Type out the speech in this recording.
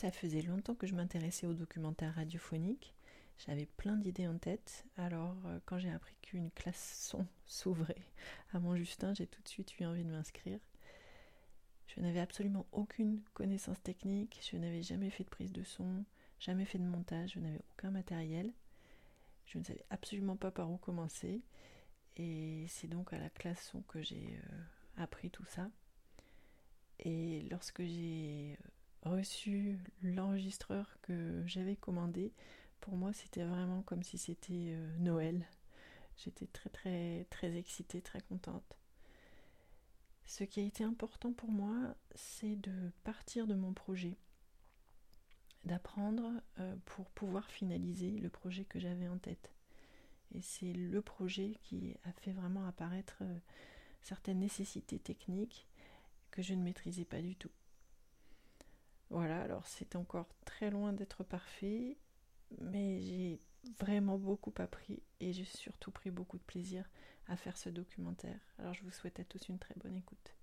ça faisait longtemps que je m'intéressais aux documentaires radiophoniques. J'avais plein d'idées en tête. Alors, euh, quand j'ai appris qu'une classe son s'ouvrait à Montjustin, j'ai tout de suite eu envie de m'inscrire. Je n'avais absolument aucune connaissance technique, je n'avais jamais fait de prise de son, jamais fait de montage, je n'avais aucun matériel. Je ne savais absolument pas par où commencer. Et c'est donc à la classe son que j'ai euh, appris tout ça. Et lorsque j'ai reçu l'enregistreur que j'avais commandé, pour moi c'était vraiment comme si c'était euh, Noël. J'étais très très très excitée, très contente. Ce qui a été important pour moi, c'est de partir de mon projet, d'apprendre euh, pour pouvoir finaliser le projet que j'avais en tête. Et c'est le projet qui a fait vraiment apparaître euh, certaines nécessités techniques que je ne maîtrisais pas du tout. Voilà, alors c'est encore très loin d'être parfait, mais j'ai vraiment beaucoup appris et j'ai surtout pris beaucoup de plaisir à faire ce documentaire. Alors je vous souhaite à tous une très bonne écoute.